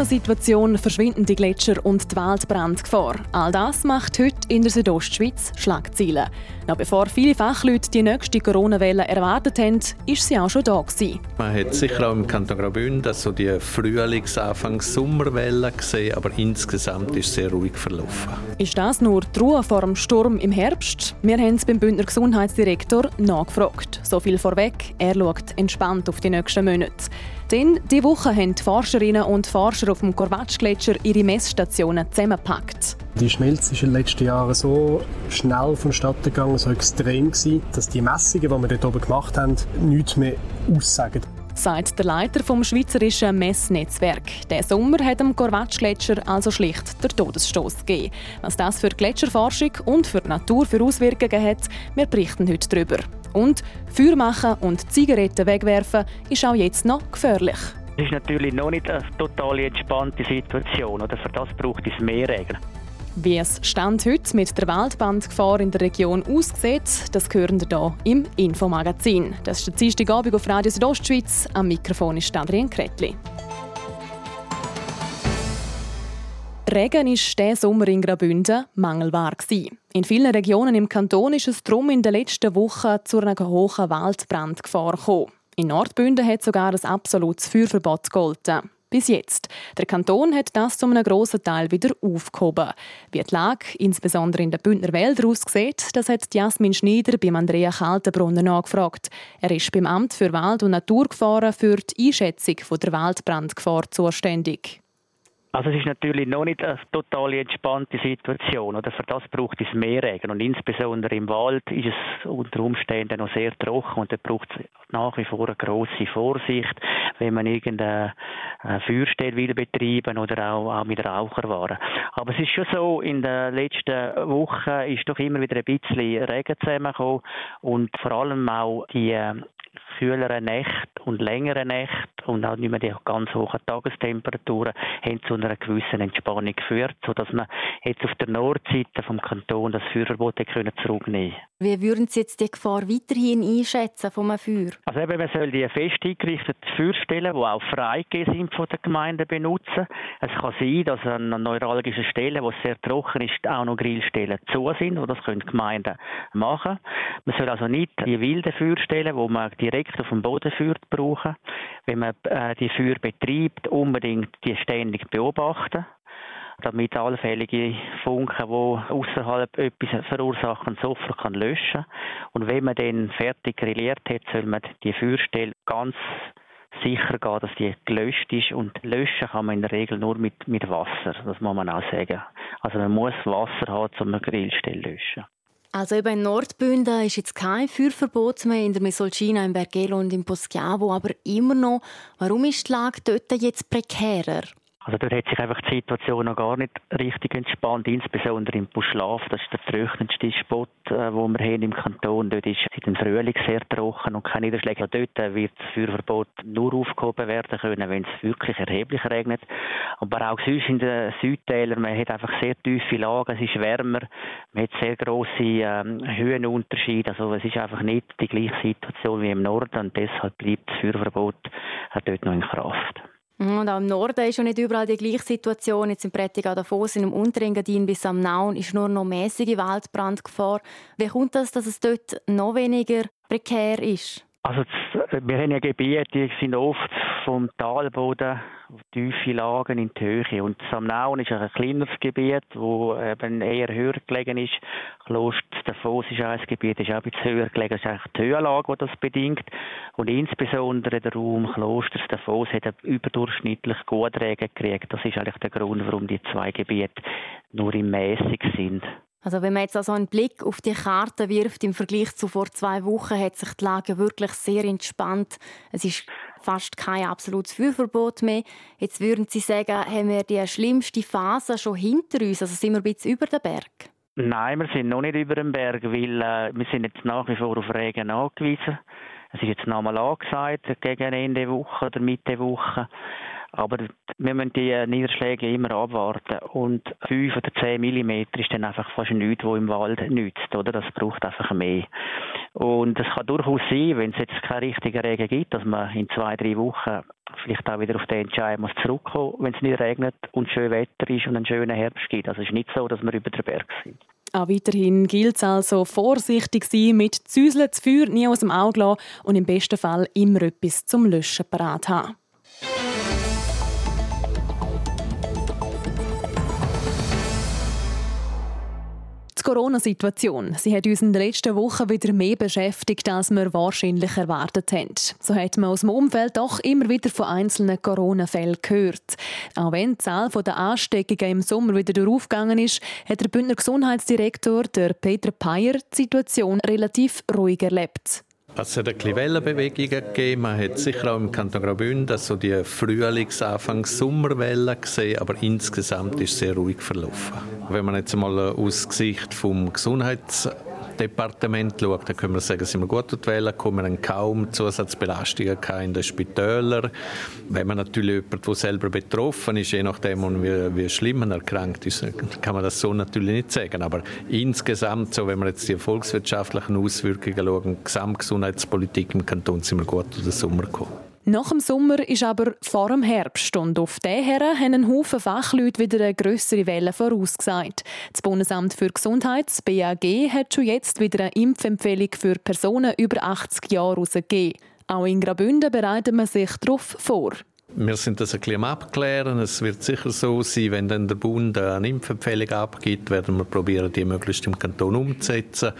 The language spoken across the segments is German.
Corona-Situation, verschwindende Gletscher und die Waldbrandgefahr. All das macht heute in der Südostschweiz Schlagzeilen. Noch bevor viele Fachleute die nächste Corona-Welle erwartet haben, ist sie auch schon da gewesen. Man hat sicher auch im Kanton Graubünden so die Frühlings-, Anfangs-, Sommerwelle gesehen, aber insgesamt ist es sehr ruhig verlaufen. Ist das nur die Ruhe vor dem Sturm im Herbst? Wir haben es beim Bündner Gesundheitsdirektor nachgefragt. So viel vorweg, er schaut entspannt auf die nächsten Monate. Denn diese Woche haben die Forscherinnen und Forscher auf dem Korvatschgletscher ihre Messstationen zusammengepackt. Die Schmelze ist in den letzten Jahren so schnell vonstatten gegangen, so extrem gewesen, dass die Messungen, die wir dort oben gemacht haben, nichts mehr aussagen. Sagt der Leiter vom Schweizerischen Messnetzwerk. Der Sommer hat dem Korvatschgletscher also schlicht der Todesstoß gegeben. Was das für die Gletscherforschung und für die Natur für Auswirkungen hat, wir berichten heute darüber. Und Feuer machen und Zigaretten wegwerfen ist auch jetzt noch gefährlich. Es ist natürlich noch nicht eine total entspannte Situation. Oder für das braucht es mehr Regeln. Wie es Stand heute mit der Waldbrandgefahr in der Region aussieht, das hören wir hier im Infomagazin. Das ist der Dienstagabend auf Radio Südostschweiz. Am Mikrofon ist Adrian Kretli. Regen war diesen Sommer in Graubünden mangelbar. In vielen Regionen im Kanton ist es darum in den letzten Wochen zu einer hohen Waldbrandgefahr gekommen. In Nordbünden hat sogar ein absolutes Feuerverbot gegolten. Bis jetzt. Der Kanton hat das zu einem grossen Teil wieder aufgehoben. Wie die Lage, insbesondere in den Bündner Wäldern, aussieht, das hat Jasmin Schneider beim Andrea Kaltenbrunner nachgefragt. Er ist beim Amt für Wald- und Naturgefahren für die Einschätzung der Waldbrandgefahr zuständig. Also es ist natürlich noch nicht eine total entspannte Situation. Oder für das braucht es mehr Regen. Und insbesondere im Wald ist es unter Umständen noch sehr trocken und da braucht es nach wie vor eine grosse Vorsicht, wenn man irgendeine Feuerstelle will betreiben oder auch, auch mit Raucherwaren. Aber es ist schon so, in den letzten Wochen ist doch immer wieder ein bisschen Regen zusammengekommen und vor allem auch die kühleren Nächte und längeren Nächte und auch nicht mehr die ganz hohen Tagestemperaturen haben zu einer gewissen Entspannung geführt, sodass man jetzt auf der Nordseite vom Kanton das Feuerverbot zurücknehmen können. Wie würden Sie jetzt die Gefahr weiterhin einschätzen vom Feuer? Also eben, man soll die fest eingerichteten Feuerstellen, die auch freigegeben sind von der Gemeinde benutzen. Es kann sein, dass an neuralgischen Stellen, wo es sehr trocken ist, auch noch Grillstellen zu sind, wo das können die Gemeinden machen. Man soll also nicht die wilden Feuerstellen, wo man direkt auf dem Boden führt, brauchen. Wenn man äh, die Feuer betreibt, unbedingt die ständig beobachten damit allfällige Funken, die außerhalb etwas verursachen, sofort kann löschen Und wenn man dann fertig grilliert hat, soll man die Feuerstelle ganz sicher gehen, dass die gelöscht ist. Und löschen kann man in der Regel nur mit, mit Wasser. Das muss man auch sagen. Also man muss Wasser haben, um eine Grillstelle zu löschen. Also eben in Nordbünden ist jetzt kein Feuerverbot mehr in der Mesolcina, im Bergelo und im Poschiavo, aber immer noch. Warum ist die Lage dort jetzt prekärer? Also dort hat sich einfach die Situation noch gar nicht richtig entspannt, insbesondere im Buschlaf. Das ist der trockenste Spot, äh, wo wir haben im Kanton. Dort ist seit dem Frühling sehr trocken und keine Niederschläge. Dort wird das Feuerverbot nur aufgehoben werden können, wenn es wirklich erheblich regnet. Aber auch sonst in den Südtälern, man hat einfach sehr tiefe Lagen, es ist wärmer, man hat sehr grosse ähm, Höhenunterschiede. Also es ist einfach nicht die gleiche Situation wie im Norden und deshalb bleibt das Feuerverbot dort noch in Kraft. Mhm, und auch im Norden ist schon nicht überall die gleiche Situation. Jetzt im Prättigau Davos, im Unterengadin bis am Naun ist nur noch mäßige Waldbrandgefahr. Wie kommt das, dass es dort noch weniger prekär ist? Also wir haben ja Gebiete, die sind oft vom Talboden tiefe Lagen in die Höhe. Und Samnaun ist ein kleineres Gebiet, wo eben eher höher gelegen ist. Kloster Davos ist ein Gebiet, das ist auch ein bisschen höher gelegen. Das ist eigentlich die Höhenlage, die das bedingt. Und insbesondere der Raum Klosters Davos hat überdurchschnittlich gut Regen gekriegt. Das ist eigentlich der Grund, warum die zwei Gebiete nur im Mäßig sind. Also wenn man jetzt also einen Blick auf die Karte wirft im Vergleich zu vor zwei Wochen, hat sich die Lage wirklich sehr entspannt. Es ist fast kein absolutes Feuerverbot mehr. Jetzt würden Sie sagen, haben wir die schlimmste Phase schon hinter uns? Also sind wir ein bisschen über den Berg? Nein, wir sind noch nicht über dem Berg, weil äh, wir sind jetzt nach wie vor auf Regen angewiesen. Es ist jetzt nochmal angesagt, gegen Ende Woche oder Mitte Woche. Aber wir müssen die Niederschläge immer abwarten. Und 5 oder 10 mm ist dann einfach fast nichts, was im Wald nützt. Oder? Das braucht einfach mehr. Und es kann durchaus sein, wenn es jetzt keine richtigen Regen gibt, dass man in zwei, drei Wochen vielleicht auch wieder auf den Entscheid muss zurückkommen, wenn es nicht regnet und schön Wetter ist und einen schönen Herbst gibt. Also es ist nicht so, dass wir über den Berg sind. Auch weiterhin gilt es also, vorsichtig sein, mit Züseln das Feuer nie aus dem Auge lassen und im besten Fall immer etwas zum Löschen parat haben. Die Corona-Situation sie hat uns in den letzten Wochen wieder mehr beschäftigt, als wir wahrscheinlich erwartet haben. So hat man aus dem Umfeld doch immer wieder von einzelnen Corona-Fällen gehört. Auch wenn die Zahl der Ansteckungen im Sommer wieder aufgegangen ist, hat der Bündner Gesundheitsdirektor der Peter Peyer die Situation relativ ruhig erlebt. Es hat ein bisschen Wellenbewegungen gegeben. Man hat sicher auch im Kanton Graubünden so die Frühlings-, Anfangs-, Sommerwelle gesehen, aber insgesamt ist es sehr ruhig verlaufen. Wenn man jetzt mal aus Gesicht vom Gesundheits Departement schaut, dann können wir sagen, sind wir gut gekommen, wir haben kaum Zusatzbelastungen in den Spitälern. Wenn man natürlich jemand, der selber betroffen ist, je nachdem, wie, wie schlimm man erkrankt ist, kann man das so natürlich nicht sagen. Aber insgesamt, so, wenn wir jetzt die volkswirtschaftlichen Auswirkungen schauen, Gesamtgesundheitspolitik im Kanton, sind wir gut durch den Sommer gekommen. Nach dem Sommer ist aber vor dem Herbst und auf diesen Herren haben ein Haufen Fachleute wieder eine grössere Welle vorausgesagt. Das Bundesamt für Gesundheit, das BAG, hat schon jetzt wieder eine Impfempfehlung für Personen über 80 Jahre herausgegeben. Auch in Graubünden bereitet man sich darauf vor. Wir sind das ein bisschen am Abklären. Es wird sicher so sein, wenn dann der Bund eine Impfempfehlung abgibt, werden wir probieren, die möglichst im Kanton umzusetzen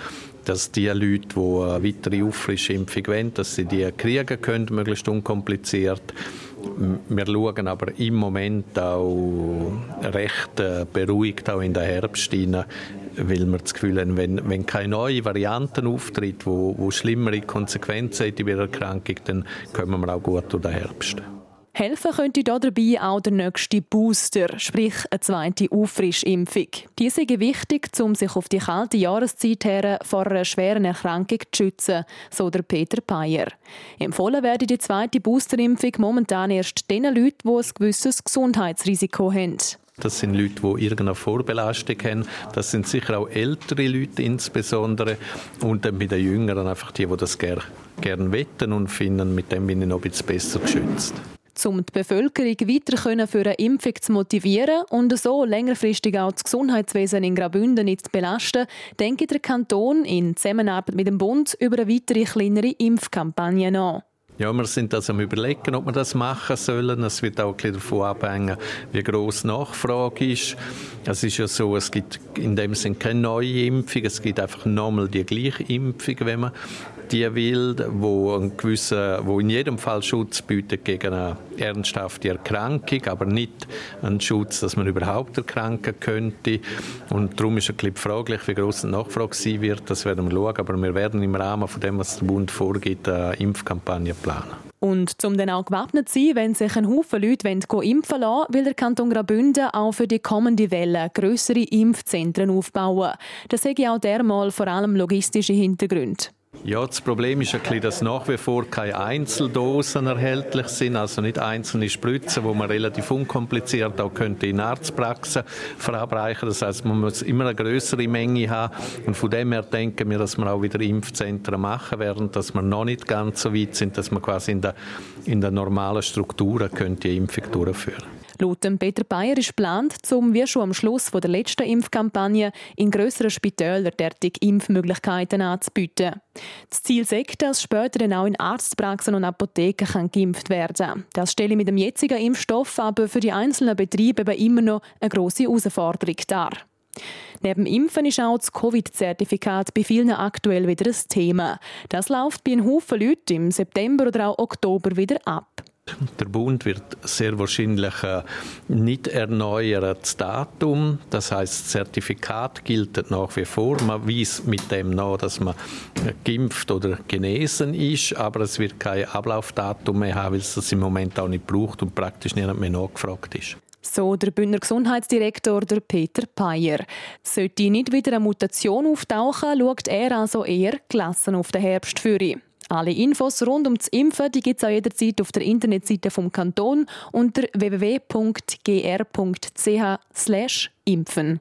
dass die Leute, die eine weitere Auffrischimpfung wollen, dass sie die kriegen können, möglichst unkompliziert. Wir schauen aber im Moment auch recht äh, beruhigt auch in den Herbst hinein, weil wir das Gefühl haben, wenn, wenn keine neue Varianten auftritt, wo, wo schlimmere Konsequenzen hat in ihrer Erkrankung, dann kommen wir auch gut durch den Herbst. Helfen könnte dabei auch der nächste Booster, sprich eine zweite Auffrischimpfung. Diese ist wichtig, um sich auf die kalte Jahreszeit her vor einer schweren Erkrankung zu schützen, so der Peter Peyer. Empfohlen werde die zweite Boosterimpfung momentan erst den Leuten, die ein gewisses Gesundheitsrisiko haben. Das sind Leute, die irgendeine Vorbelastung haben. Das sind sicher auch ältere Leute insbesondere. Und dann bei den Jüngeren einfach die, die das gerne gern wetten und finden, mit dem bin ich noch ein bisschen besser geschützt um die Bevölkerung weiter für eine Impfung zu motivieren und so längerfristig auch das Gesundheitswesen in Graubünden nicht zu belasten, denkt der Kanton in Zusammenarbeit mit dem Bund über eine weitere kleinere Impfkampagne nach. Ja, wir sind also am überlegen, ob wir das machen sollen. Es wird auch ein davon abhängen, wie groß die Nachfrage ist. Es ist ja so, es gibt in dem Sinne keine neue Impfung, es gibt einfach nochmal die gleiche Impfung, wenn man die will, wo, ein gewisser, wo in jedem Fall Schutz bietet gegen eine ernsthafte Erkrankung, aber nicht einen Schutz, dass man überhaupt erkranken könnte. Und darum ist ein bisschen fraglich, wie groß die Nachfrage sein wird. Das werden wir schauen, aber wir werden im Rahmen von dem, was der Bund vorgibt, eine Impfkampagne planen. Und um dann auch gewappnet zu sein, wenn sich ein Haufen Leute impfen lassen will der Kanton Graubünden auch für die kommende Welle grössere Impfzentren aufbauen. Das sehe ich auch dermal vor allem logistische Hintergründe. Ja, das Problem ist ein bisschen, dass nach wie vor keine Einzeldosen erhältlich sind, also nicht einzelne Spritzen, wo man relativ unkompliziert auch könnte in Arztpraxen verabreichen. Das heißt, man muss immer eine größere Menge haben und von dem her denken wir, dass wir auch wieder Impfzentren machen werden, dass wir noch nicht ganz so weit sind, dass man quasi in der, in der normalen Struktur könnte die Impfung durchführen. Laut Peter Bayer ist geplant, um wie schon am Schluss der letzten Impfkampagne in grösseren Spitälern derartige Impfmöglichkeiten anzubieten. Das Ziel ist, dass später dann auch in Arztpraxen und Apotheken kann geimpft werden. Das stelle mit dem jetzigen Impfstoff aber für die einzelnen Betriebe eben immer noch eine grosse Herausforderung dar. Neben Impfen ist auch das Covid-Zertifikat bei vielen aktuell wieder ein Thema. Das läuft bei einem Haufen Leuten im September oder auch Oktober wieder ab. Der Bund wird sehr wahrscheinlich äh, nicht erneuern das Datum. Das heißt, das Zertifikat gilt nach wie vor. Man weiß mit dem nach, dass man geimpft oder genesen ist, aber es wird kein Ablaufdatum mehr haben, weil es das im Moment auch nicht braucht und praktisch niemand mehr nachgefragt ist. So der Bündner Gesundheitsdirektor der Peter Peyer. Sollte nicht wieder eine Mutation auftauchen, schaut er also eher gelassen auf den Herbst für ihn. Alle Infos rund um das Impfen gibt es auch jederzeit auf der Internetseite vom Kanton unter www.gr.ch/impfen.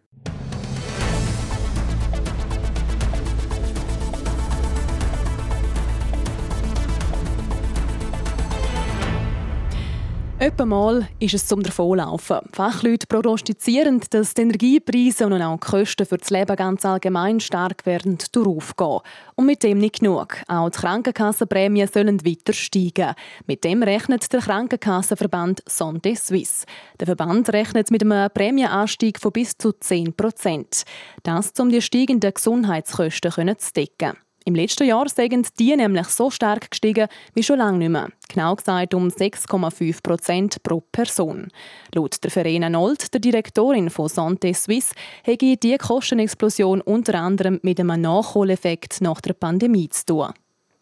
Mal ist es zum Davonlaufen. Fachleute prognostizieren, dass die Energiepreise und auch die Kosten für das Leben ganz allgemein stark werden durchaufgehen. Und mit dem nicht genug. Auch die Krankenkassenprämien sollen weiter steigen. Mit dem rechnet der Krankenkassenverband Santé Suisse. Der Verband rechnet mit einem Prämienanstieg von bis zu 10 Prozent. Das, um die steigenden Gesundheitskosten zu decken. Im letzten Jahr sind die nämlich so stark gestiegen wie schon lange nicht mehr. Genau gesagt um 6,5 Prozent pro Person. Laut der Verena Nold, der Direktorin von Santé Suisse, hätte die Kostenexplosion unter anderem mit einem Nachholeffekt nach der Pandemie zu tun.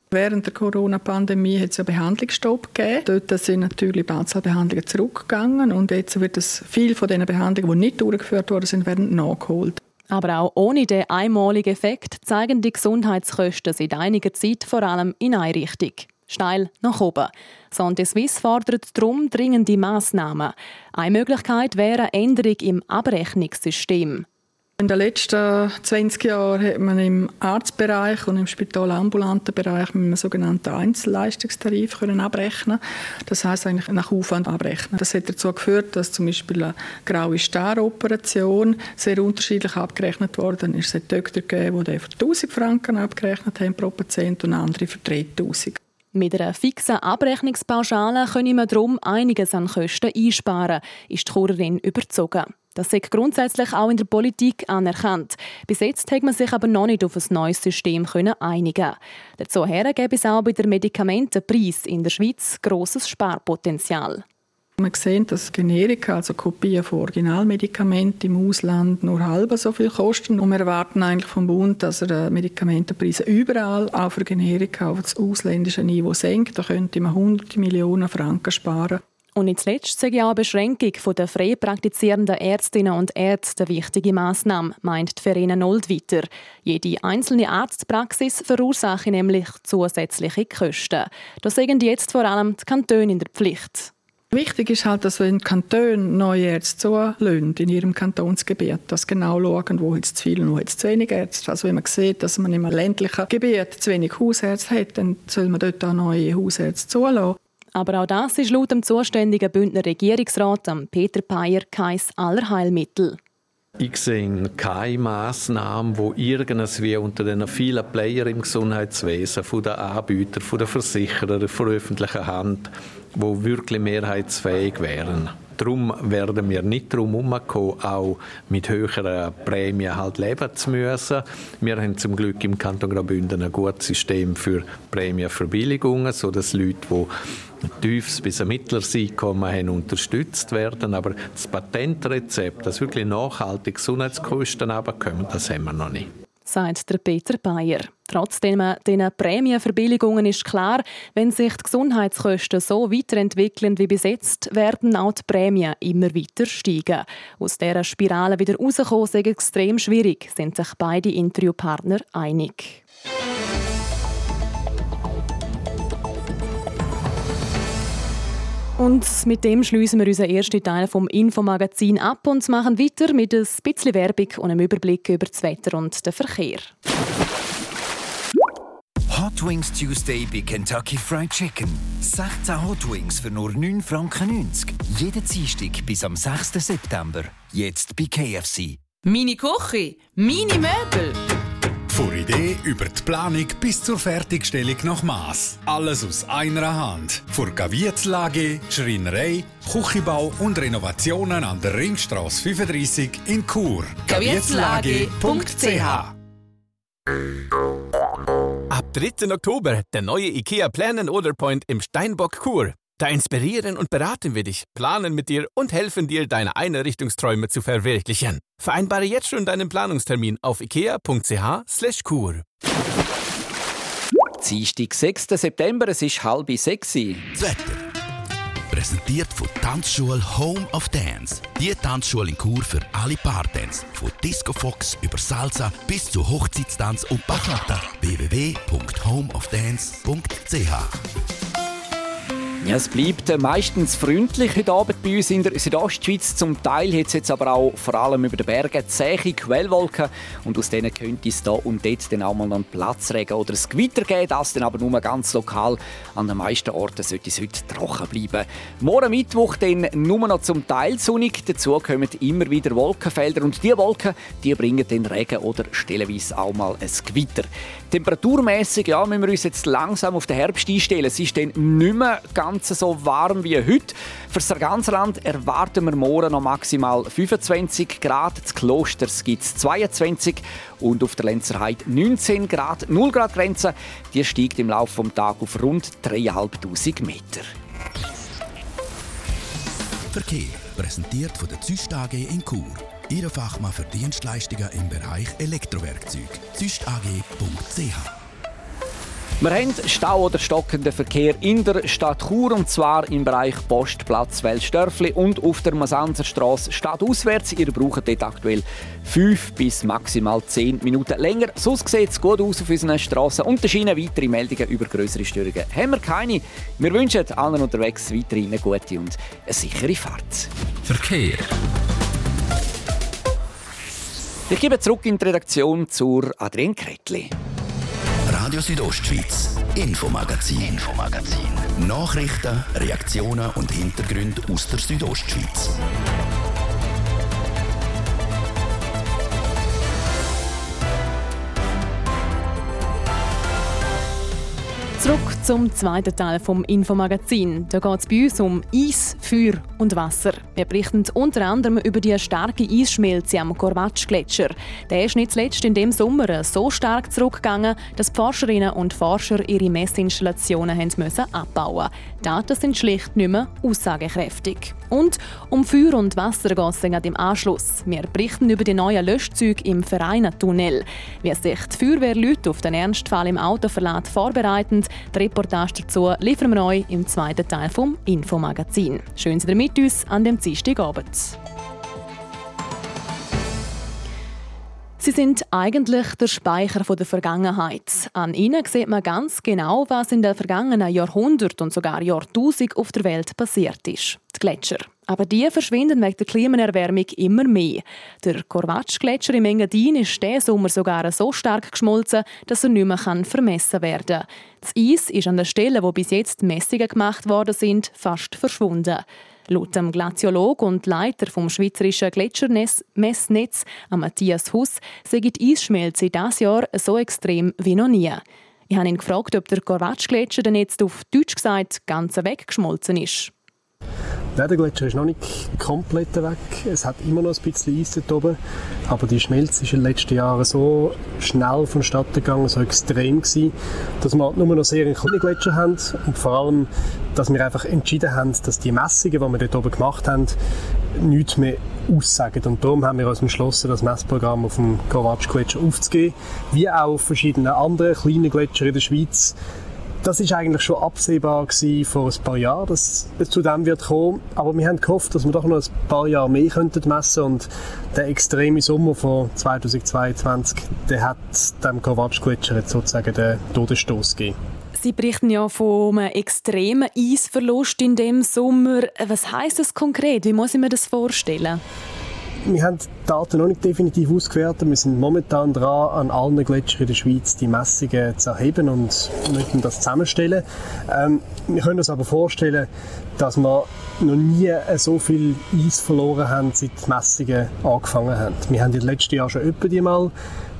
Während der Corona-Pandemie hat es einen Behandlungsstopp gegeben. Dort sind natürlich die Anzahl Behandlungen zurückgegangen und jetzt wird es viel von den Behandlungen, die nicht durchgeführt worden sind, werden nachgeholt. Aber auch ohne den einmaligen Effekt zeigen die Gesundheitskosten seit einiger Zeit vor allem in eine Richtung. Steil nach oben. Santé Suisse fordert darum dringende Massnahmen. Eine Möglichkeit wäre eine Änderung im Abrechnungssystem. In den letzten 20 Jahren hat man im Arztbereich und im spitalambulanten Bereich mit einem sogenannten Einzelleistungstarif können abrechnen. Das heißt eigentlich nach Aufwand abrechnen. Das hat dazu geführt, dass zum Beispiel eine graue Staroperation sehr unterschiedlich abgerechnet worden ist. Es hat Doktor gegeben, die für 1000 Franken abgerechnet haben pro Patient und andere für 3000. Mit einer fixen Abrechnungspauschale können wir darum einiges an Kosten einsparen, ist die Churerin überzogen. Das ist grundsätzlich auch in der Politik anerkannt. Bis jetzt hat man sich aber noch nicht auf ein neues System einigen Dazu gäbe es auch bei der Medikamentenpreis in der Schweiz grosses Sparpotenzial. Man sieht, dass Generika, also Kopien von Originalmedikamenten im Ausland, nur halb so viel kosten. Und wir erwarten eigentlich vom Bund, dass er Medikamentenpreise überall, auch für Generika, auf das ausländische Niveau senkt. Da könnte man 100 Millionen Franken sparen. Und nicht zuletzt ich auch eine Beschränkung der frei praktizierenden Ärztinnen und Ärzte eine wichtige Massnahme, meint Verena Nold weiter. Jede einzelne Arztpraxis verursache nämlich zusätzliche Kosten. Da sehen jetzt vor allem die Kantone in der Pflicht. Wichtig ist halt, dass wenn Kantone neue Ärzte zulassen in ihrem Kantonsgebiet, dass genau schauen, wo jetzt zu viel und wo jetzt zu wenig Ärzte. Also wenn man sieht, dass man im ländlichen Gebiet zu wenig Hausärzte hat, dann soll man dort auch neue Hausärzte zulassen. Aber auch das ist laut dem zuständigen Bündner Regierungsrat Peter Peyer kein Allerheilmittel. Ich sehe keine Massnahmen, die irgendwie unter den vielen Player im Gesundheitswesen, von den Anbietern, von den Versicherern, von öffentlicher Hand, wo wirklich mehrheitsfähig wären. Darum werden wir nicht darum herumkommen, auch mit höheren Prämien halt leben zu müssen. Wir haben zum Glück im Kanton Graubünden ein gutes System für Prämienverbilligungen, sodass Leute, die tiefes bis ein mittleres Einkommen haben, unterstützt werden. Aber das Patentrezept, dass wirklich nachhaltig Gesundheitskosten runterkommen, das haben wir noch nicht sagt der Peter Bayer. Trotzdem den Prämienverbilligungen ist klar, wenn sich die Gesundheitskosten so weiterentwickeln wie bis jetzt, werden auch die Prämien immer weiter steigen. Aus dieser Spirale wieder rauszukommen, ist extrem schwierig, sind sich beide Interviewpartner einig. Und mit dem schließen wir unseren ersten Teil vom Infomagazin ab und machen weiter mit ein bisschen Werbung und einem Überblick über das Wetter und den Verkehr. Hot Wings Tuesday bei Kentucky Fried Chicken. 16 Hot Wings für nur 9,90 Franken. Jeden Dienstag bis am 6. September. Jetzt bei KFC. Mini Küche, Mini Möbel. Von Idee über die Planung bis zur Fertigstellung nach Maß. Alles aus einer Hand. Für Gavietzlage, Schreinerei, Küchenbau und Renovationen an der Ringstraße 35 in Chur. Gavietzlage.ch Ab 3. Oktober der neue IKEA Plan Order Point im Steinbock Chur. Da inspirieren und beraten wir dich, planen mit dir und helfen dir, deine Einrichtungsträume zu verwirklichen. Vereinbare jetzt schon deinen Planungstermin auf ikea.ch/kur. Dienstag, 6. September, es ist halb sechs. Das Wetter. Präsentiert von Tanzschule Home of Dance. Die Tanzschule in Kur für alle Partens. Von Disco Fox über Salsa bis zu Hochzeitstanz und Bachata. www.homeofdance.ch ja, es bleibt äh, meistens freundlich heute Abend bei uns in der Südostschweiz. Zum Teil hat es jetzt aber auch vor allem über den Bergen zähe Quellwolken und aus denen könnte es da und dort dann auch mal einen Platzregen oder ein Gewitter geben. Das dann aber nur ganz lokal. An den meisten Orten sollte es heute trocken bleiben. Morgen Mittwoch dann nur noch zum Teil sonnig. Dazu kommen immer wieder Wolkenfelder und diese Wolken die bringen dann Regen oder stellenweise auch mal ein Gewitter. Temperaturmäßig ja, müssen wir uns jetzt langsam auf den Herbst einstellen. Es ist dann nicht mehr ganz so warm wie heute. Für das ganze Land erwarten wir morgen noch maximal 25 Grad. Das Kloster gibt es 22 und auf der Lenzerheide 19 Grad. 0 Grad Grenze die steigt im Laufe des Tages auf rund 3'500 Meter. Verkehr präsentiert von der Züst AG in Chur. Ihre Fachmann für Dienstleistungen im Bereich Elektrowerkzeug. züstag.ch wir haben Stau oder stockenden Verkehr in der Stadt Chur und zwar im Bereich Postplatz Welsdörfli und auf der Masanzerstraße stadtauswärts. Ihr braucht dort aktuell 5 bis maximal 10 Minuten länger. Sonst sieht es gut aus auf unseren Straßen und da scheinen weitere Meldungen über größere Störungen. Haben wir keine. Wir wünschen allen unterwegs weiterhin eine gute und eine sichere Fahrt. Verkehr. Ich gebe zurück in die Redaktion zur Adrienne Kretli. Radio Südostschweiz, Infomagazin, Infomagazin. Nachrichten, Reaktionen und Hintergründe aus der Südostschweiz. Zurück zum zweiten Teil vom Infomagazin. Da geht es bei uns um Eis, Feuer und Wasser. Wir berichten unter anderem über die starke Eisschmelze am Korvatsch-Gletscher. Der ist nicht zuletzt in dem Sommer so stark zurückgegangen, dass Forscherinnen und Forscher ihre Messinstallationen haben müssen abbauen Die Daten sind schlicht nicht mehr aussagekräftig. Und um Feuer und Wasser geht im Anschluss. Wir berichten über die neuen Löschzüge im Vereinatunnel. Wie sich die Feuerwehrleute auf den Ernstfall im Autoverlad vorbereiten, die Reportage dazu liefern wir euch im zweiten Teil vom Infomagazin. Schön, dass ihr mit uns an dem Dienstagabend. Sie sind eigentlich der Speicher der Vergangenheit. An ihnen sieht man ganz genau, was in den vergangenen Jahrhunderten und sogar Jahrtausenden auf der Welt passiert ist. Die Gletscher. Aber die verschwinden wegen der Klimaerwärmung immer mehr. Der Korvatsch-Gletscher im Engadin ist diesen Sommer sogar so stark geschmolzen, dass er nicht mehr vermessen werden kann. Das Eis ist an der Stelle, wo bis jetzt Messungen gemacht worden sind, fast verschwunden. Laut dem Glaziolog und Leiter vom Schweizerischen Gletschermessnetz, Matthias Huss, sei die Eisschmelze dieses Jahr so extrem wie noch nie. Ich habe ihn gefragt, ob der Korvatsch-Gletscher denn jetzt auf Deutsch gesagt ganz weggeschmolzen ist. Der Gletscher ist noch nicht komplett weg. Es hat immer noch ein bisschen Eis dort oben. Aber die Schmelze ist in den letzten Jahren so schnell vonstatten gegangen, so extrem gewesen, dass wir nur noch sehr kleine Gletscher haben. Und vor allem, dass wir einfach entschieden haben, dass die Messungen, die wir dort oben gemacht haben, nichts mehr aussagen. Und darum haben wir uns entschlossen, das Messprogramm auf dem Kovatsch-Gletscher aufzugeben, wie auch auf verschiedenen anderen kleinen Gletscher in der Schweiz das ist eigentlich schon absehbar gewesen vor ein paar Jahren, dass es zu dem wird kommen. Aber wir haben gehofft, dass wir doch noch ein paar Jahre mehr könnten messen und der extreme Sommer von 2022, der hat dem Kovatsch-Gletscher jetzt sozusagen den Todesstoß gegeben. Sie berichten ja von einem extremen Eisverlust in dem Sommer. Was heißt das konkret? Wie muss ich mir das vorstellen? Wir haben die Daten noch nicht definitiv ausgewertet. Wir sind momentan dran, an allen Gletschern in der Schweiz die Messungen zu erheben und möchten das zusammenstellen. Ähm, wir können uns aber vorstellen, dass wir noch nie so viel Eis verloren haben, seit die Messungen angefangen haben. Wir haben den letzten Jahren schon öppe die mal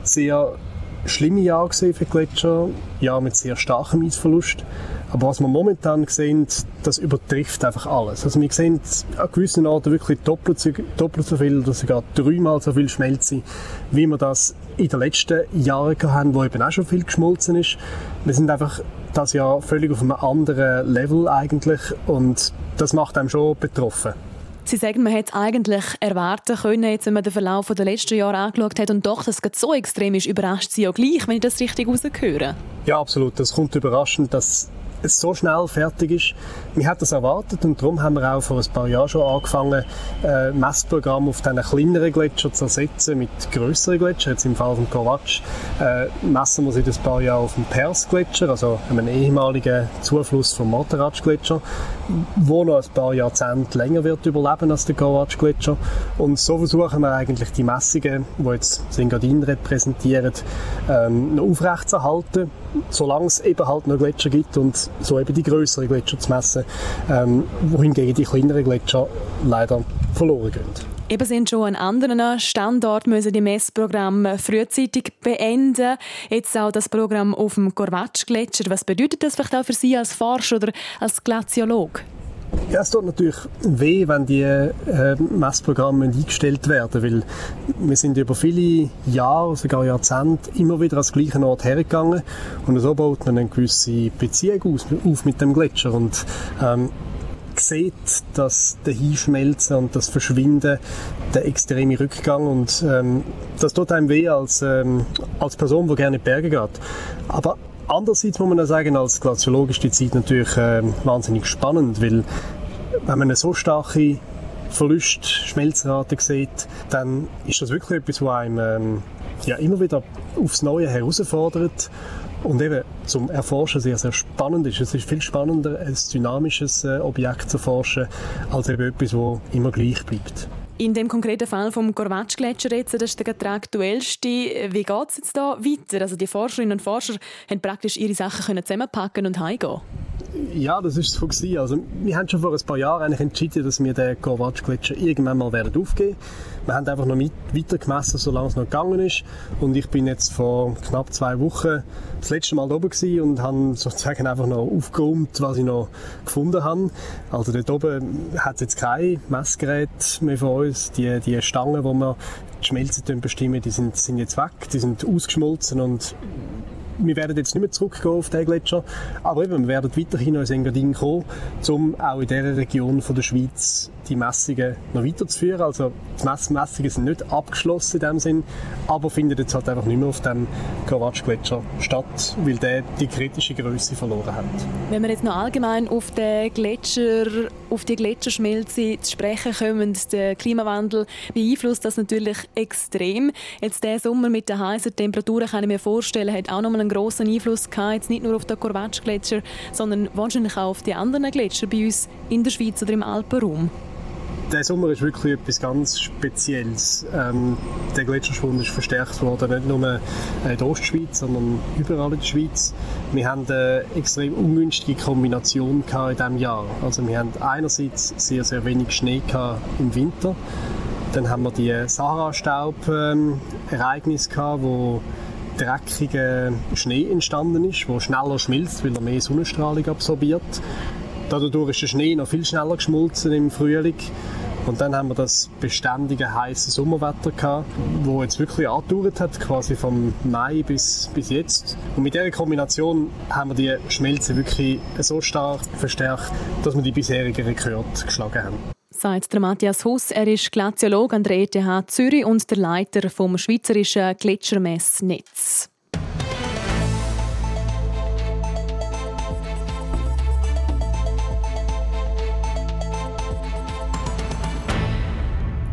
sehr schlimme Jahre gesehen für Gletscher, ja mit sehr starkem Eisverlust. Aber was wir momentan sehen, das übertrifft einfach alles. Also wir sehen an gewissen Orten wirklich doppelt so, doppelt so viel oder sogar dreimal so viel Schmelze, wie wir das in den letzten Jahren haben, wo eben auch schon viel geschmolzen ist. Wir sind einfach das Jahr völlig auf einem anderen Level eigentlich und das macht einem schon betroffen. Sie sagen, man hätte eigentlich erwarten können, jetzt, wenn man den Verlauf der letzten Jahre angeschaut hat und doch, dass es so extrem ist, überrascht Sie ja gleich, wenn ich das richtig rausgehöre. Ja, absolut. Das kommt überraschend, dass es so schnell fertig ist. Wir hatten das erwartet und darum haben wir auch vor ein paar Jahren schon angefangen, äh, Messprogramme auf diesen kleineren Gletscher zu ersetzen mit größeren Gletschern. Jetzt im Fall von Kovac äh, messen wir seit ein paar Jahren auf dem Pers-Gletscher, also einem ehemaligen Zufluss vom Motorratsch-Gletscher, wo noch ein paar Jahrzehnte länger wird überleben als der Kovac-Gletscher. Und so versuchen wir eigentlich die Messungen, die jetzt Singadin repräsentieren, ähm, aufrechtzuerhalten, solange es eben halt noch Gletscher gibt und so eben die größeren Gletscher zu messen, ähm, wohingegen die kleineren Gletscher leider verloren gehen. Eben sind schon an anderen Standorten müssen die Messprogramme frühzeitig beenden. Jetzt auch das Programm auf dem Korvatsch-Gletscher. Was bedeutet das vielleicht auch für Sie als Forscher oder als Glaziolog? Ja, es tut natürlich weh, wenn die äh, Messprogramme eingestellt werden, weil wir sind über viele Jahre, sogar Jahrzehnte, immer wieder ans gleiche Ort hergegangen und so baut man eine gewisse Beziehung aus, auf mit dem Gletscher und ähm, sieht, dass der Hinschmelzen und das Verschwinden der extreme Rückgang und ähm, das tut einem weh als, ähm, als Person, die gerne in die Berge geht. Aber Andererseits muss man auch sagen, als Glaziolog ist die Zeit natürlich äh, wahnsinnig spannend, weil wenn man eine so starke Verlust, Schmelzrate sieht, dann ist das wirklich etwas, was einem ähm, ja, immer wieder aufs Neue herausfordert und eben zum Erforschen sehr, sehr spannend ist. Es ist viel spannender, ein dynamisches äh, Objekt zu erforschen, als eben etwas, das immer gleich bleibt. In dem konkreten Fall vom Korvatsch-Gletscher jetzt, das ist der aktuellste. Wie geht es jetzt da weiter? Also die Forscherinnen und Forscher haben praktisch ihre Sachen zusammenpacken und heimgehen. Ja, das ist so gewesen. Also wir haben schon vor ein paar Jahren eigentlich entschieden, dass wir den Korvatsch-Gletscher irgendwann mal werden aufgeben. Wir haben einfach noch weiter gemessen, solange es noch gegangen ist. Und ich bin jetzt vor knapp zwei Wochen das letzte Mal oben gewesen und habe sozusagen einfach noch aufgeräumt, was ich noch gefunden habe. Also dort oben hat es jetzt kein Messgerät mehr von uns. Die, die Stangen, die wir die Schmelze bestimmen, die sind, sind jetzt weg, die sind ausgeschmolzen und wir werden jetzt nicht mehr zurückgehen auf den Gletscher, aber eben, wir werden weiterhin ins Engadin kommen, um auch in dieser Region von der Schweiz die Messungen noch weiterzuführen. Also die Mess Messungen sind nicht abgeschlossen in dem Sinn, aber finden jetzt halt einfach nicht mehr auf dem Krawatsch-Gletscher statt, weil der die kritische Größe verloren hat. Wenn wir jetzt noch allgemein auf den Gletscher, auf die Gletscherschmelze zu sprechen kommen, der Klimawandel beeinflusst das natürlich extrem. Jetzt der Sommer mit den heißen Temperaturen kann ich mir vorstellen, hat auch noch mal einen grossen Einfluss gehabt, jetzt nicht nur auf den Korvatsch-Gletscher, sondern wahrscheinlich auch auf die anderen Gletscher bei uns in der Schweiz oder im Alpenraum der Sommer ist wirklich etwas ganz Spezielles. Ähm, der Gletscherschwund ist verstärkt worden, nicht nur in der Ostschweiz, sondern überall in der Schweiz. Wir haben eine extrem ungünstige Kombination in diesem Jahr. Also wir haben einerseits sehr, sehr wenig Schnee im Winter. Dann haben wir die Sahara-Staub-Ereignisse gehabt, wo dreckiger Schnee entstanden ist, der schneller schmilzt, weil er mehr Sonnenstrahlung absorbiert. Dadurch ist der Schnee noch viel schneller geschmolzen im Frühling. Und dann haben wir das beständige heiße Sommerwetter gehabt, wo jetzt wirklich angedauert hat, quasi vom Mai bis, bis jetzt. Und mit dieser Kombination haben wir die Schmelze wirklich so stark verstärkt, dass wir die bisherigen Rekorde geschlagen haben. Sagt der Matthias Huss, er ist Glaziolog an der ETH Zürich und der Leiter vom Schweizerischen Gletschermessnetz.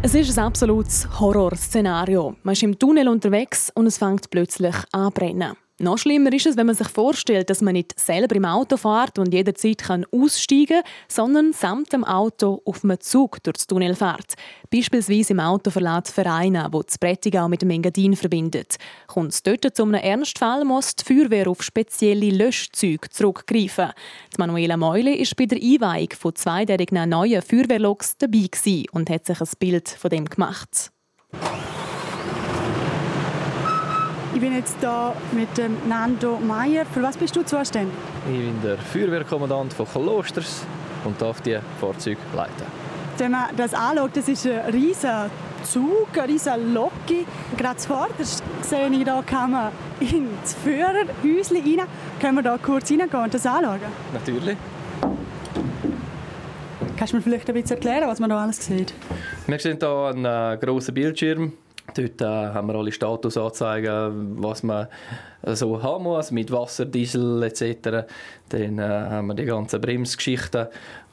Es ist ein absolutes Horrorszenario. Man ist im Tunnel unterwegs und es fängt plötzlich an zu brennen. Noch schlimmer ist es, wenn man sich vorstellt, dass man nicht selber im Auto fährt und jederzeit kann aussteigen kann, sondern samt dem Auto auf einem Zug durch das Tunnel fährt. Beispielsweise im Autoverlag Vereine, wo das Prättigau mit dem Engadin verbindet. Kommt es dort zu einem Ernstfall, muss die Feuerwehr auf spezielle Löschzüge zurückgreifen. Die Manuela Meule war bei der Einweihung von zwei der neuen Feuerwehrloks dabei und hat sich ein Bild von dem gemacht. Ich bin jetzt hier mit dem Nando Meyer. Für was bist du zuständig? Ich bin der Feuerwehrkommandant von Klosters und darf die Fahrzeuge leiten. Wenn man das anschaut, das ist ein riesiger Zug, eine riesige Locke. Gerade zuvorderst sehe ich, kann man ins Führerhäuschen rein. Können wir da kurz reingehen und das anschauen? Natürlich. Kannst du mir vielleicht ein bisschen erklären, was man da alles sieht? Wir sehen hier einen äh, grossen Bildschirm Dort äh, haben wir alle Statusanzeigen, was man so haben muss, mit Wasser, Diesel etc. Dann äh, haben wir die ganzen Bremsgeschichten,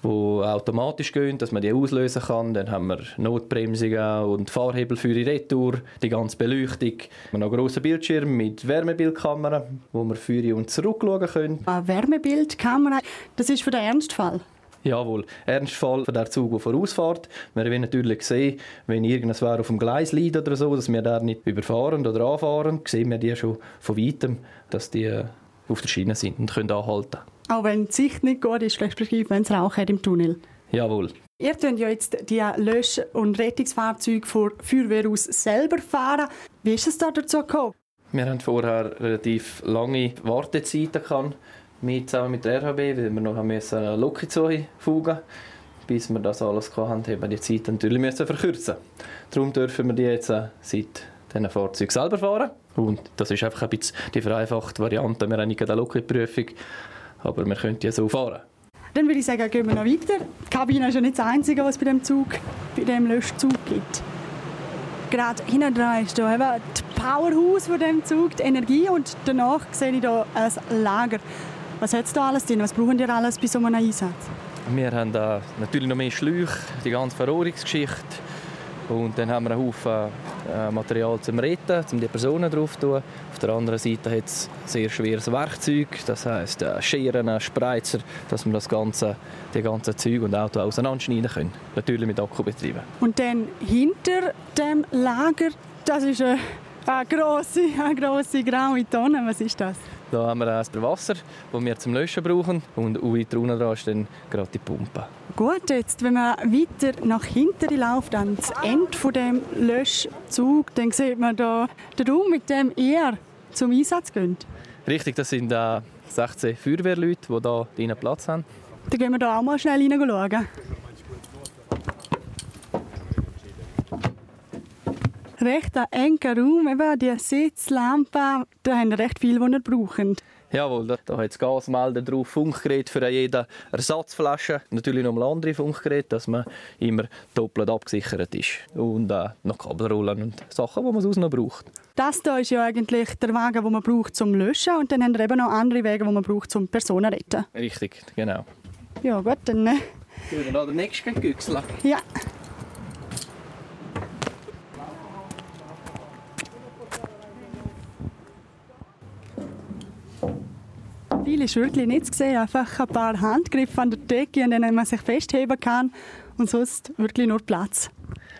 die automatisch gehen, dass man die auslösen kann. Dann haben wir Notbremsungen und Fahrhebel für die Retour, die ganze Beleuchtung. Wir haben noch einen grossen Bildschirm mit Wärmebildkamera, wo wir für und zurück schauen können. Eine Wärmebildkamera, das ist für den Ernstfall? Jawohl, Ernstfall für den Zug, der vorausfährt. Wir wollen natürlich sehen, wenn irgendwas auf dem Gleis liegt oder so, dass wir da nicht überfahren oder anfahren, sehen wir die schon von weitem, dass die äh, auf der Schiene sind und können anhalten. Auch wenn die Sicht nicht gut ist, respektive wenn es Rauch hat im Tunnel. Jawohl. Ihr könnt ja jetzt die Lösch- und Rettungsfahrzeuge von Feuerwehr aus selber fahren. Wie ist es da dazu gekommen? Wir haben vorher relativ lange Wartezeiten gehabt wir zusammen mit der RHB, weil wir noch eine Locke fugen bis wir das alles hatten, haben wir die Zeit natürlich müssen verkürzen. Darum dürfen wir die jetzt äh, seit diesen Fahrzeugen selber fahren. Und das ist einfach ein bisschen die vereinfachte Variante. Wir haben nicht eine Locke-Prüfung, aber wir können die so fahren. Dann würde ich sagen, gehen wir noch weiter. Die Kabine ist ja nicht das Einzige, was es bei dem Zug, bei dem Löschzug gibt. Gerade hinten dran ist hier eben das Powerhouse von dem Zug, die Energie und danach sehe ich hier ein Lager. Was hat da alles drin? Was brauchen ihr alles bei so einem Einsatz? Wir haben da natürlich noch mehr Schläuche, die ganze Verrohrungsgeschichte. Und dann haben wir einen Haufen äh, Material zum Retten, um die Personen drauf zu tun. Auf der anderen Seite hat es sehr schweres Werkzeug, das heisst äh, Scheren, Spreizer, dass wir das ganze, die ganzen Zeug und Auto auseinanderschneiden können. Natürlich mit Akkubetrieben. Und dann hinter dem Lager, das ist eine, eine grosse, eine grosse graue Tonne. Was ist das? Da haben wir erst Wasser, das wir zum Löschen brauchen. Und weiter unten dran ist dann gerade die Pumpe. Gut, jetzt, wenn man weiter nach hinten läuft, ans Ende von dem Löschzug, dann sieht man da den Raum, mit dem ihr zum Einsatz geht. Richtig, das sind äh, 16 Feuerwehrleute, die hier drinnen Platz haben. Dann gehen wir da auch mal schnell reinschauen. Recht ein enger Raum, eben die Sitzlampe, da haben wir recht viel, was wir brauchen. Jawohl, da, da hat es Gasmelder drauf, Funkgerät für jede Ersatzflasche. Natürlich noch ein andere Funkgeräte, dass man immer doppelt abgesichert ist. Und äh, noch Kabelrollen und Sachen, die man sonst noch braucht. Das hier ist ja eigentlich der Wagen, den man braucht zum Löschen und dann haben wir eben noch andere Wege, die man braucht zum Personen retten. Richtig, genau. Ja gut, dann... Äh... Gehen wir noch den nächsten Güchsel. Ja. Viel ist wirklich nicht zu sehen. Einfach ein paar Handgriffe an der Decke, an denen man sich festheben kann und sonst wirklich nur Platz.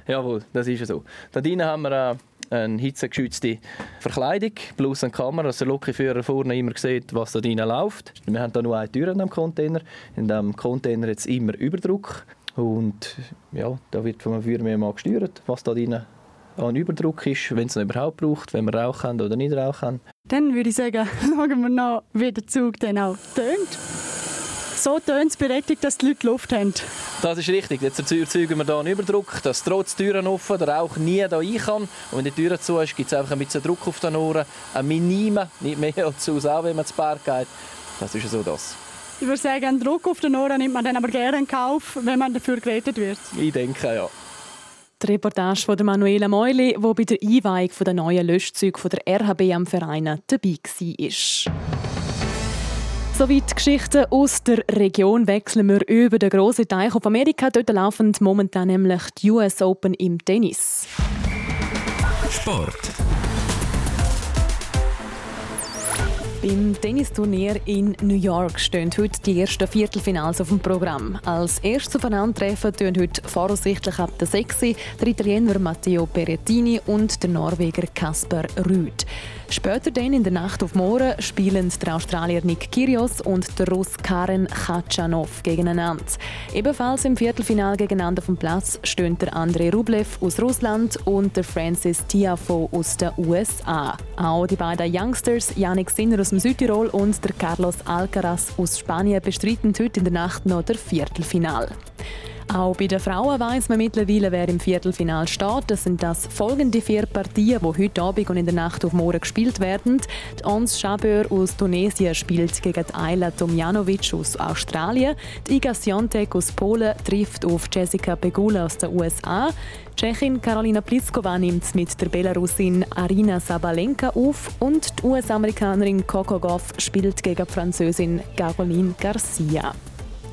Jawohl, das ist so. Da drinnen haben wir äh, eine hitzegeschützte Verkleidung plus eine Kamera, dass der Lokführer vorne immer sieht, was da drinnen läuft. Wir haben hier nur eine Tür in dem Container. In dem Container jetzt immer Überdruck. Und ja, da wird vom Feuerwehr mal gesteuert, was da drinnen an Überdruck ist, wenn es ihn überhaupt braucht, wenn wir Rauch haben oder nicht Rauch haben. Dann würde ich sagen, schauen wir noch, wie der Zug dann auch tönt. So tönt es berechtigt, dass die Leute Luft haben. Das ist richtig. Jetzt erzeugen wir hier einen Überdruck, dass trotz Türen offen der Rauch nie hier rein kann. Und wenn die Türen zu ist, gibt es einfach ein bisschen Druck auf den Ohren. Ein Minima, nicht mehr als aus, auch wenn man zu Berg geht. Das ist so das. Ich würde sagen, einen Druck auf den Ohren nimmt man dann aber gerne in Kauf, wenn man dafür gerettet wird. Ich denke, ja. Die Reportage von Manuela Meuli, die bei der Einweihung der neuen Löschzüge der RHB am Verein dabei war. Soweit die Geschichten aus der Region wechseln wir über den grossen Teich auf Amerika. Dort laufen momentan nämlich die US Open im Tennis. Sport. Beim Tennisturnier in New York stehen heute die ersten Viertelfinals auf dem Programm. Als erstes aufeinandertreffen tun heute voraussichtlich ab der 6 der Italiener Matteo Perettini und der Norweger Kasper Rüd. Später dann in der Nacht auf morgen spielen der Australier Nick Kyrgios und der Russ Karen Khachanov gegeneinander. Ebenfalls im Viertelfinal gegeneinander dem Platz stehen der Andrei Rublev aus Russland und der Francis Tiafoe aus den USA. Auch die beiden Youngsters Yannick Sinner aus dem Südtirol und der Carlos Alcaraz aus Spanien bestreiten heute in der Nacht noch der Viertelfinal. Auch bei den Frauen weiss man mittlerweile, wer im Viertelfinal steht. Das sind das folgende vier Partien, die heute Abend und in der Nacht auf morgen gespielt werden. Die Ons Chabeur aus Tunesien spielt gegen Ayla Tomjanovic aus Australien. Die Iga Swiatek aus Polen trifft auf Jessica Pegula aus den USA. Die Tschechin Karolina Pliskova nimmt mit der Belarusin Arina Sabalenka auf und die US-Amerikanerin Coco Goff spielt gegen die Französin Caroline Garcia.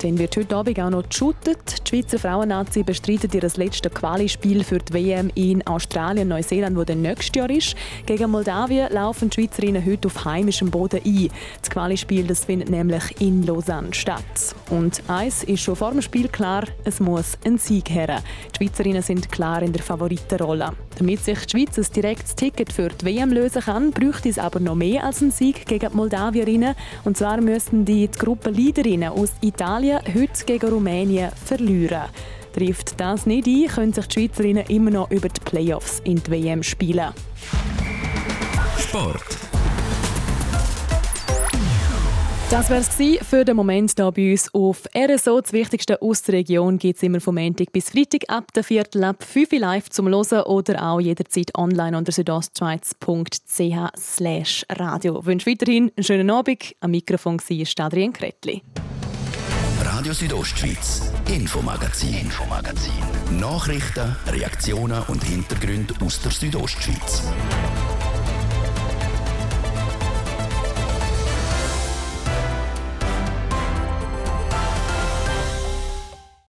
Dann wird heute Abend auch noch geshootet. Die Schweizer Frauennazi bestreitet ihr letztes Quali-Spiel für die WM in Australien, Neuseeland, wo dann nächstes Jahr ist. Gegen Moldawien laufen die Schweizerinnen heute auf heimischem Boden ein. Das Quali-Spiel findet nämlich in Lausanne statt. Und eins ist schon vor dem Spiel klar, es muss ein Sieg her. Die Schweizerinnen sind klar in der Favoritenrolle. Damit sich die Schweiz ein direktes Ticket für die WM lösen kann, bräuchte es aber noch mehr als einen Sieg gegen die Moldawierinnen. Und zwar müssten die, die Gruppenleaderinnen aus Italien heute gegen Rumänien verlieren. Trifft das nicht ein, können sich die Schweizerinnen immer noch über die Playoffs in die WM spielen. Sport. Das wäre es für den Moment hier bei uns auf RSO. Das Wichtigste aus der Region gibt es immer vom Montag bis Freitag ab der Viertel ab 5 Uhr live zum Hören oder auch jederzeit online unter südostschweiz.ch radio. Ich wünsche weiterhin einen schönen Abend. Am Mikrofon war Adrian Kretli. Radio Südostschweiz, Infomagazin, Infomagazin. Nachrichten, Reaktionen und Hintergründe aus der Südostschweiz.